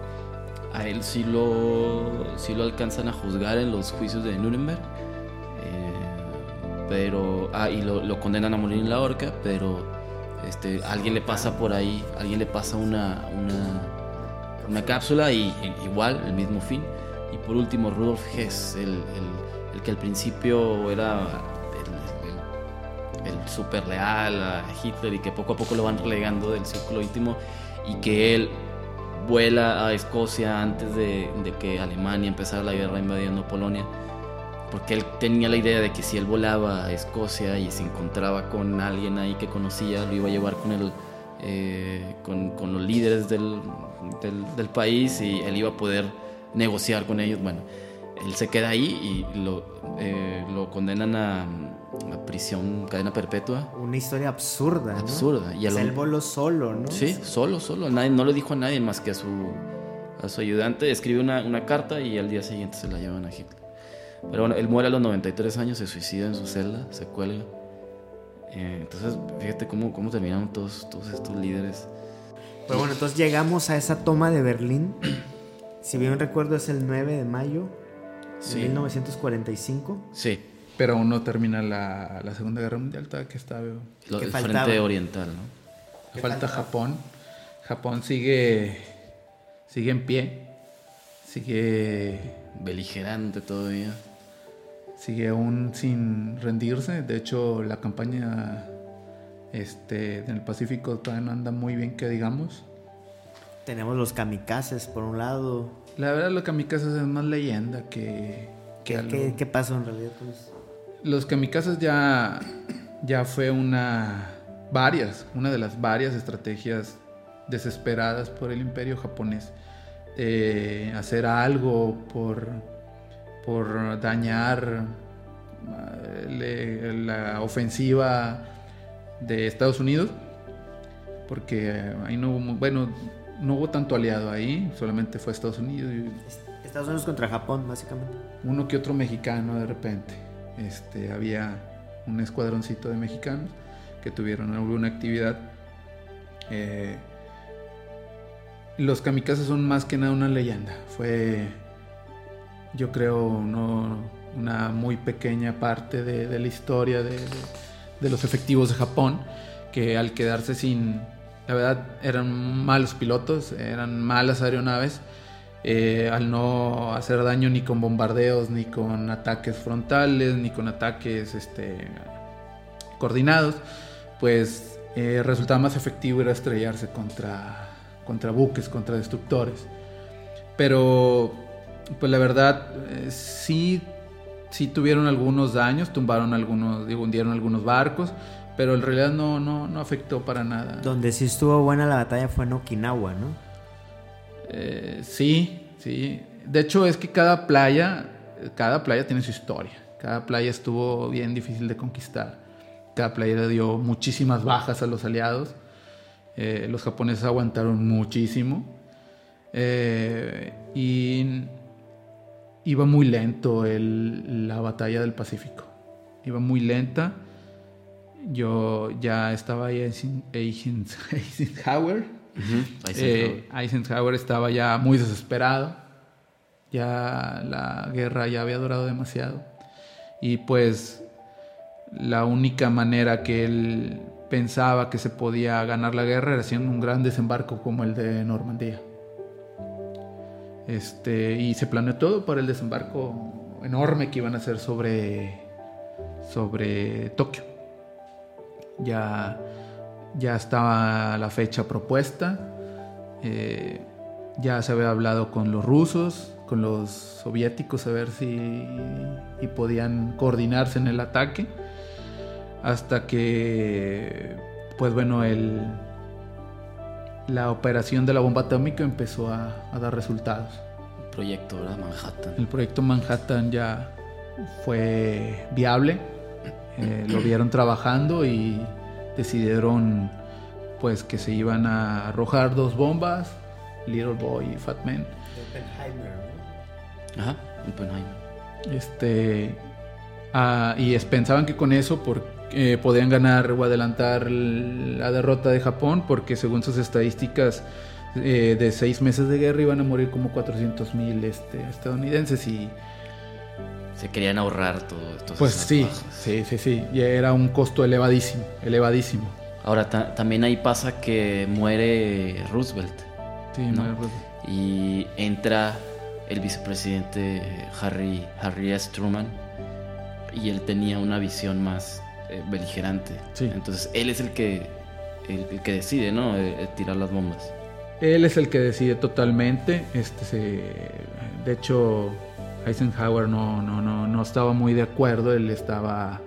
a él sí lo, sí lo alcanzan a juzgar en los juicios de Nuremberg. Eh, pero, ah, y lo, condenan a morir en la horca, pero este, alguien le pasa por ahí, alguien le pasa una, una, una cápsula y, igual, el mismo fin. Y por último, Rudolf Hess, el, el, que al principio era el, super leal a Hitler y que poco a poco lo van relegando del círculo íntimo y que él vuela a Escocia antes de, que Alemania empezara la guerra invadiendo Polonia, porque él tenía la idea de que si él volaba a Escocia y se encontraba con alguien ahí que conocía, lo iba a llevar con, el, eh, con, con, los líderes del, del, país y él iba a poder negociar con ellos. Bueno, él se queda ahí y lo, eh, lo condenan a prisión, cadena perpetua. Una historia absurda, ¿no? Absurda. Y él voló solo, ¿no? Sí, solo, solo. Nadie, no lo dijo a nadie más que a su, a su ayudante. Escribe una, una carta y al día siguiente se la llevan a Hitler. Pero bueno, él muere a los 93 años, se suicida en su celda, se cuelga. Eh, entonces, fíjate cómo, cómo terminaron todos, todos estos líderes. Pero bueno, entonces llegamos a esa toma de Berlín. Si bien recuerdo es el 9 de mayo de 1945. Sí. Pero aún no termina la, la Segunda Guerra Mundial, todavía que está... Lo, el frente oriental, ¿no? Falta Japón. Japón sigue, sigue en pie, sigue... Beligerante todavía. Sigue aún sin rendirse. De hecho, la campaña este, en el Pacífico todavía no anda muy bien, que digamos. Tenemos los kamikazes por un lado. La verdad, los kamikazes es más leyenda que... ¿Qué, ¿qué pasó en realidad? Pues? Los kamikazes ya, ya fue una, varias, una de las varias estrategias desesperadas por el imperio japonés. hacer algo por, por dañar eh, la ofensiva de Estados Unidos, porque ahí no hubo, bueno, no hubo tanto aliado ahí, solamente fue Estados Unidos. Estados Unidos contra Japón, básicamente. Uno que otro mexicano de repente. Este, había un escuadroncito de mexicanos que tuvieron alguna actividad. Eh, los kamikazes son más que nada una leyenda. Fue, yo creo, una muy pequeña parte de, la historia de, de, los efectivos de Japón, que al quedarse sin, la verdad, eran malos pilotos, eran malas aeronaves eh, al no hacer daño ni con bombardeos, ni con ataques frontales, ni con ataques este, coordinados, pues eh, resultaba más efectivo era estrellarse contra, contra buques, contra destructores. Pero, pues la verdad, eh, sí, sí tuvieron algunos daños, tumbaron algunos, hundieron algunos barcos, pero en realidad no, no, no afectó para nada. Donde sí estuvo buena la batalla fue en Okinawa, ¿no? Eh, sí, sí. De hecho es que cada playa, cada playa tiene su historia. Cada playa estuvo bien difícil de conquistar. Cada playa le dio muchísimas bajas a los aliados. Eh, los japoneses aguantaron muchísimo. Eh, y iba muy lento la batalla del Pacífico. Iba muy lenta. Yo ya estaba ahí en Eisenhower eh, Eisenhower. estaba ya muy desesperado. Ya la guerra ya había durado demasiado. Y pues la única manera que él pensaba que se podía ganar la guerra era haciendo un gran desembarco como el de Normandía. Este, y se planeó todo para el desembarco enorme que iban a hacer sobre, sobre Tokio. Ya ya estaba la fecha propuesta, eh, ya se había hablado con los rusos, con los soviéticos a ver si podían coordinarse en el ataque, hasta que, pues bueno, el, la operación de la bomba atómica empezó a, dar resultados. El proyecto, ¿verdad? Manhattan. El proyecto Manhattan ya, fue viable. Eh, lo vieron trabajando y decidieron pues que se iban a arrojar dos bombas, Little Boy y Fat Man. Ajá, Oppenheimer. Este, ah, y es- pensaban que con eso por- eh, podían ganar o adelantar la derrota de Japón, porque según sus estadísticas eh, de seis meses de guerra iban a morir como 400 mil este, estadounidenses y Se querían ahorrar todo esto. pues sí, sí, sí, sí, y era un costo elevadísimo, elevadísimo. Ahora, ta- también ahí pasa que muere Roosevelt Sí, No. no, pues, y entra el vicepresidente Harry, Harry S. Truman y él tenía una visión más eh, beligerante. Sí. Entonces él es el que, el, el que decide, ¿no? Eh, eh, tirar las bombas. Él es el que decide totalmente. Este se- de hecho, Eisenhower no, no, no, no estaba muy de acuerdo. Él estaba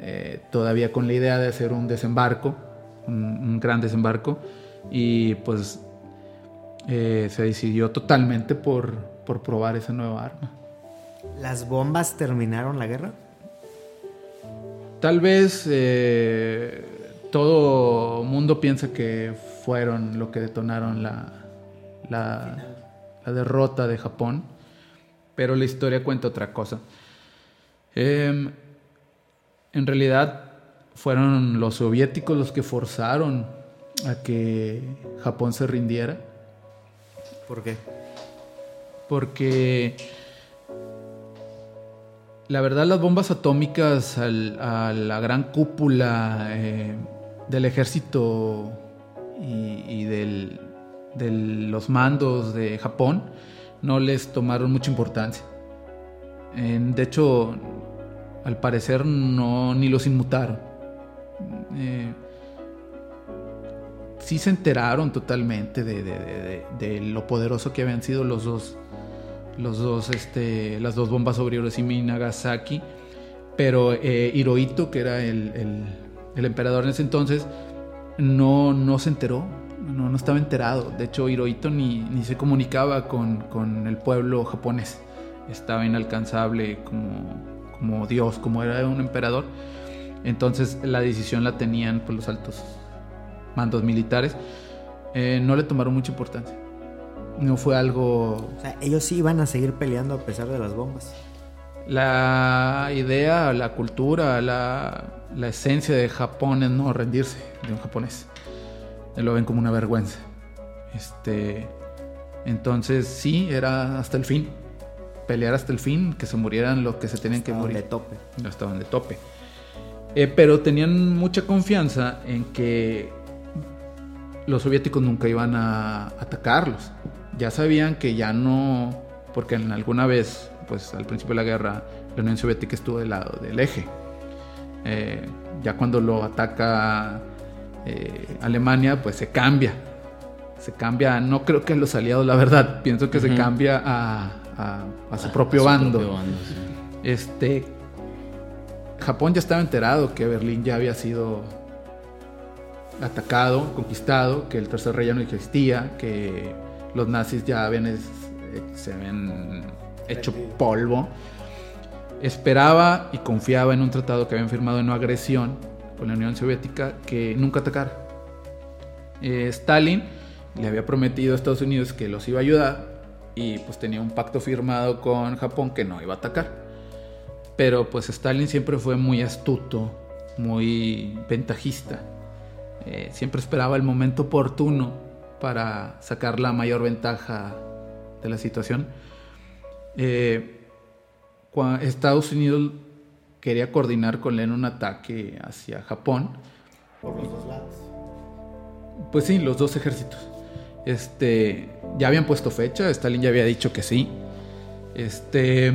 eh, todavía con la idea de hacer un desembarco, un, un gran desembarco. Y pues eh, se decidió totalmente por, por probar esa nueva arma. ¿Las bombas terminaron la guerra? Tal vez eh, todo mundo piensa que fueron lo que detonaron la, la, la derrota de Japón, pero la historia cuenta otra cosa. Em, en realidad fueron los soviéticos los que forzaron a que Japón se rindiera, ¿Por qué? porque la verdad las bombas atómicas al- a la gran cúpula eh, del ejército y, y del- de los mandos de Japón no les tomaron mucha importancia. De hecho, al parecer no ni los inmutaron. Eh, sí se enteraron totalmente de lo poderoso que habían sido los dos los dos, este, las dos bombas sobre Hiroshima y Nagasaki. Pero eh, Hirohito, que era el, el- el emperador en ese entonces, no, no se enteró, no, no estaba enterado. De hecho, Hirohito ni, ni se comunicaba con, con el pueblo japonés. Estaba inalcanzable como, como Dios, como era un emperador. Entonces la decisión la tenían pues, los altos mandos militares. Eh, no le tomaron mucha importancia. No fue algo O sea, ellos sí iban a seguir peleando a pesar de las bombas. La idea, la cultura, la, la esencia de Japón es no rendirse de un japonés. Lo ven como una vergüenza. Este, entonces sí, era hasta el fin. Pelear hasta el fin, que se murieran los que se tenían que Estaban morir. de tope. No estaban de tope. Eh, pero tenían mucha confianza en que los soviéticos nunca iban a atacarlos. Ya sabían que ya no, porque en alguna vez, pues al principio de la guerra, la Unión Soviética estuvo del lado del eje. Eh, ya cuando lo ataca eh, Alemania, pues se cambia. Se cambia, no creo que a los aliados, la verdad, pienso que se cambia a, a- a su propio A su bando. propio bando, sí. Este. Japón ya estaba enterado que Berlín ya había sido atacado, conquistado, que el tercer rey ya no existía, que los nazis ya habían es- eh, se habían hecho polvo. Esperaba y confiaba en un tratado que habían firmado de no agresión con la Unión Soviética que nunca atacara. Eh, Stalin le había prometido a Estados Unidos que los iba a ayudar y pues tenía un pacto firmado con Japón que no iba a atacar. Pero pues Stalin siempre fue muy astuto, muy ventajista. Eh, siempre esperaba el momento oportuno para sacar la mayor ventaja de la situación. Eh, Estados Unidos quería coordinar con él un ataque hacia Japón. Por los dos lados. Pues sí, los dos ejércitos. Este, ya habían puesto fecha, Stalin ya había dicho que sí. Este,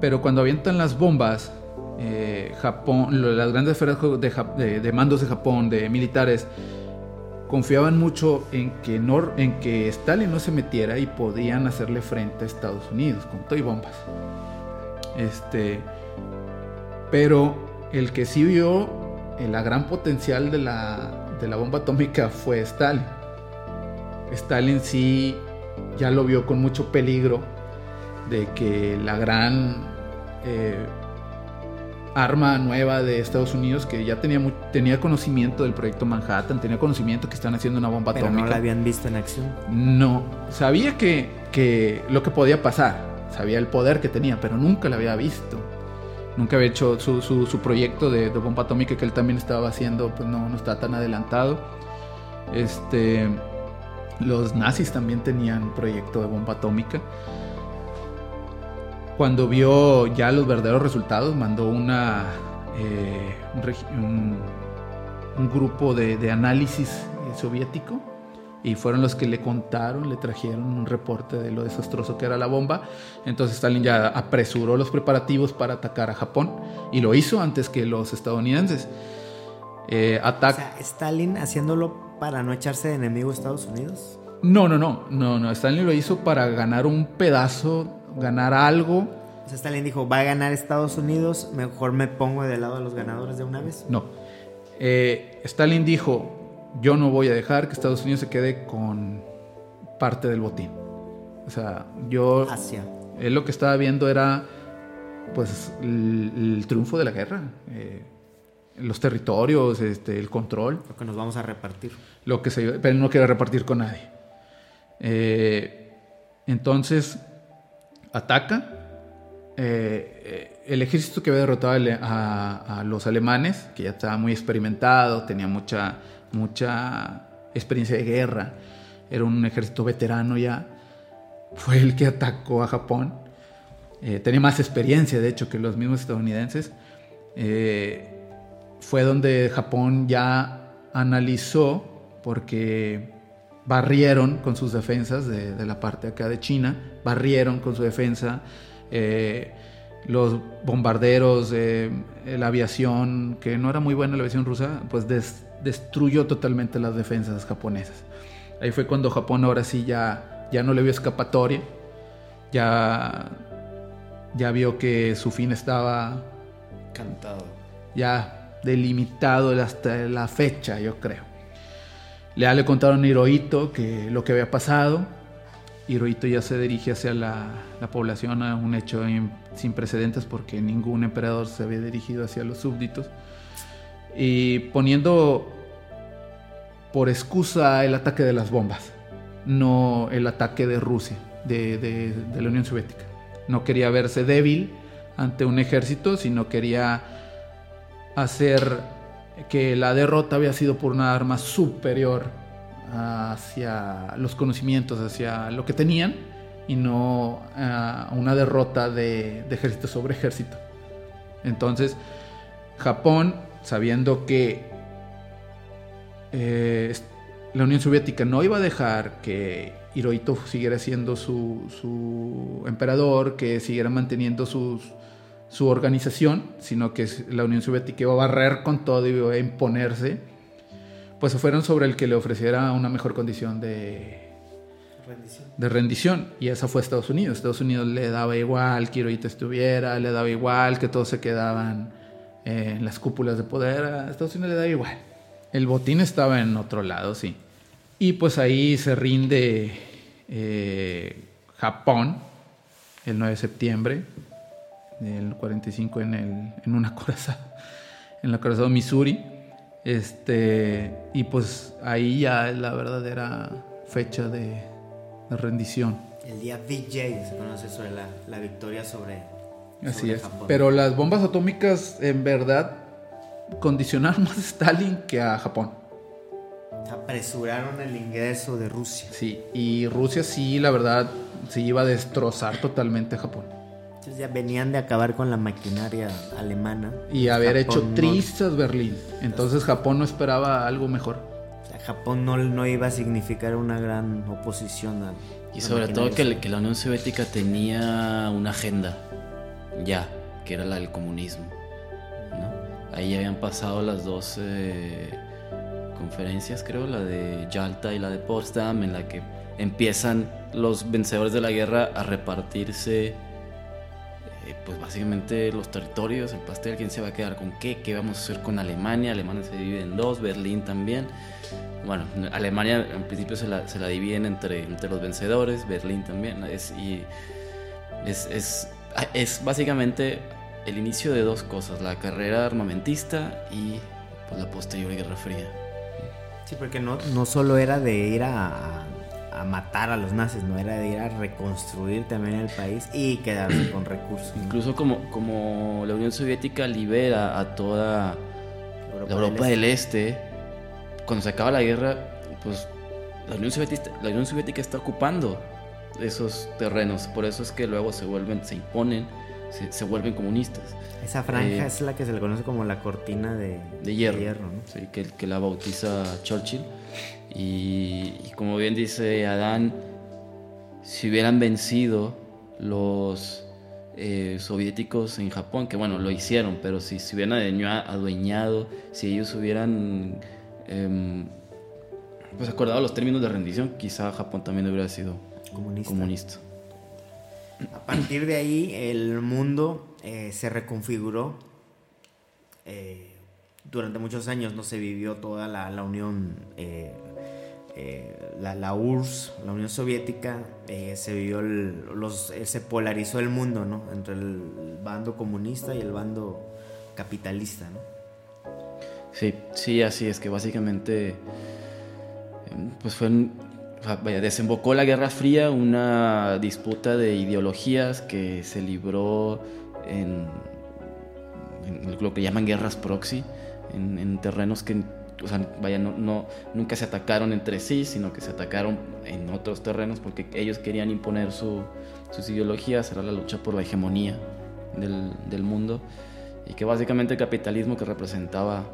pero cuando avientan las bombas, eh, Japón, las grandes esferas de, de- de mandos de Japón, de militares, confiaban mucho en que, no, en que Stalin no se metiera y podían hacerle frente a Estados Unidos con todo y bombas. Este, pero el que sí vio eh, la gran potencial de la, de la bomba atómica fue Stalin. Stalin sí ya lo vio con mucho peligro de que la gran eh, arma nueva de Estados Unidos que ya tenía, tenía conocimiento del proyecto Manhattan, tenía conocimiento que están haciendo una bomba Pero atómica. no la habían visto en acción. No, sabía que, que lo que podía pasar, sabía el poder que tenía, pero nunca la había visto. Nunca había hecho su, su, su proyecto de, de, bomba atómica que él también estaba haciendo, pues no, no está tan adelantado. Este, los nazis también tenían proyecto de bomba atómica. Cuando vio ya los verdaderos resultados, mandó una, eh, un, un, grupo de, de análisis soviético y fueron los que le contaron, le trajeron un reporte de lo desastroso que era la bomba. Entonces Stalin ya apresuró los preparativos para atacar a Japón y lo hizo antes que los estadounidenses. Eh, o sea, ¿Stalin haciéndolo para no echarse de enemigo a Estados Unidos? No, no, no, no, no. Stalin lo hizo para ganar un pedazo, ganar algo. O sea, Stalin dijo, va a ganar Estados Unidos, mejor me pongo del lado de los ganadores de una vez. No. Eh, Stalin dijo, yo no voy a dejar que Estados Unidos se quede con parte del botín. O sea, yo... Asia. Él lo que estaba viendo era, pues, el, el triunfo de la guerra. Eh, los territorios, este, el control. Lo que nos vamos a repartir. Lo que se... Pero él no quiere repartir con nadie. Eh, entonces, ataca. Eh, el ejército que había derrotado a, a, los alemanes, que ya estaba muy experimentado, tenía mucha mucha experiencia de guerra, era un ejército veterano ya, fue el que atacó a Japón. Eh, tenía más experiencia, de hecho, que los mismos estadounidenses. Eh, fue donde Japón ya analizó, porque barrieron con sus defensas de, la parte acá de China, barrieron con su defensa. Eh, los bombarderos, eh, la aviación, que no era muy buena la aviación rusa, pues des, destruyó totalmente las defensas japonesas. Ahí fue cuando Japón ahora sí ya, ya no le vio escapatoria, ya, ya vio que su fin estaba cantado, ya delimitado hasta la fecha, yo creo. Ya le contaron a Hirohito que lo que había pasado. Hirohito ya se dirige hacia la, la población a un hecho in, sin precedentes porque ningún emperador se había dirigido hacia los súbditos. Y poniendo por excusa el ataque de las bombas, no el ataque de Rusia, de, de la Unión Soviética. No quería verse débil ante un ejército, sino quería hacer que la derrota había sido por una arma superior hacia los conocimientos, hacia lo que tenían, y no uh, una derrota de, de, ejército sobre ejército. Entonces, Japón, sabiendo que eh, la Unión Soviética no iba a dejar que Hirohito siguiera siendo su, su emperador, que siguiera manteniendo sus, su organización, sino que la Unión Soviética iba a barrer con todo y iba a imponerse, pues se fueron sobre el que le ofreciera una mejor condición de rendición. de rendición. Y esa fue Estados Unidos. Estados Unidos le daba igual que Hirohito estuviera, le daba igual que todos se quedaban en las cúpulas de poder. A Estados Unidos le daba igual. El botín estaba en otro lado, sí. Y pues ahí se rinde eh, Japón el 9 de septiembre del 45 en, el, en una corazón, en la corazón Missouri. Este, y pues ahí ya es la verdadera fecha de, de rendición. El día VJ se conoce sobre la, la victoria sobre, Así sobre es. Japón. Pero las bombas atómicas en verdad condicionaron más a Stalin que a Japón. Apresuraron el ingreso de Rusia. Sí, y Rusia sí, la verdad, se iba a destrozar totalmente a Japón. Entonces ya venían de acabar con la maquinaria alemana. Y haber Japón hecho no- trizas Berlín. Entonces Japón no esperaba algo mejor. o sea, Japón no, no iba a significar una gran oposición a. Y sobre todo que, que la Unión Soviética tenía una agenda, ya, que era la del comunismo. ¿no? Ahí ya habían pasado las dos eh, conferencias, creo, la de Yalta y la de Potsdam, en la que empiezan los vencedores de la guerra a repartirse, eh, pues básicamente los territorios, el pastel, quién se va a quedar con qué, qué vamos a hacer con Alemania. Alemania se divide en dos, Berlín también. Bueno, Alemania en principio se la, se la dividen entre, entre los vencedores, Berlín también. Es, y es, es, es básicamente el inicio de dos cosas, la carrera armamentista y pues, la posterior Guerra Fría. Sí, porque no, no solo era de ir a, a matar a los nazis, no era de ir a reconstruir también el país y quedarse con recursos. Incluso como, como la Unión Soviética libera a toda la Europa del Este, cuando se acaba la guerra, pues la Unión Soviética, la Unión Soviética está ocupando esos terrenos, por eso es que luego se vuelven, se imponen, se, se vuelven comunistas. Esa franja Eh, es la que se le conoce como la cortina de, de hierro, ¿no? sí, que, que la bautiza Churchill. Y, y como bien dice Adán, si hubieran vencido los eh, soviéticos en Japón, que bueno, lo hicieron, pero si se hubieran adueña- adueñado, si ellos hubieran em, pues acordado los términos de rendición, quizá Japón también hubiera sido Comunista. comunista. A partir de ahí el mundo eh, se reconfiguró. Eh, durante muchos años no se vivió toda la, la Unión, eh, eh, la, la URSS, la Unión Soviética, eh, se vivió, los, se polarizó el mundo, ¿no? Entre el bando comunista y el bando capitalista, ¿no? Sí, sí, así es que básicamente em, pues fue desembocó la Guerra Fría, una disputa de ideologías que se libró en, en lo que llaman guerras proxy, en, en terrenos que o sea, vaya, no, no- nunca se atacaron entre sí, sino que se atacaron en otros terrenos porque ellos querían imponer su- sus ideologías, era la lucha por la hegemonía del, del mundo y que básicamente el capitalismo que representaba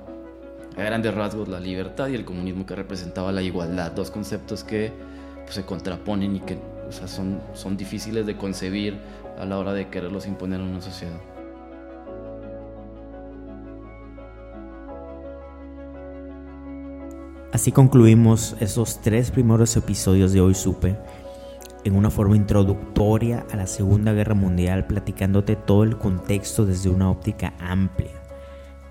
a grandes rasgos la libertad y el comunismo que representaba la igualdad, dos conceptos que pues, se contraponen y que o sea, son, son difíciles de concebir a la hora de quererlos imponer en una sociedad. Así concluimos esos tres primeros episodios de Hoy Supe en una forma introductoria a la Segunda Guerra Mundial, platicándote todo el contexto desde una óptica amplia,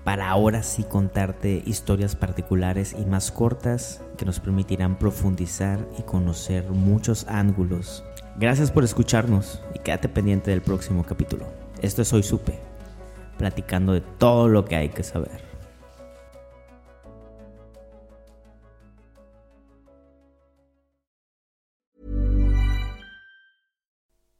para ahora sí contarte historias particulares y más cortas que nos permitirán profundizar y conocer muchos ángulos. Gracias por escucharnos y quédate pendiente del próximo capítulo. Esto es Hoy Supe, platicando de todo lo que hay que saber.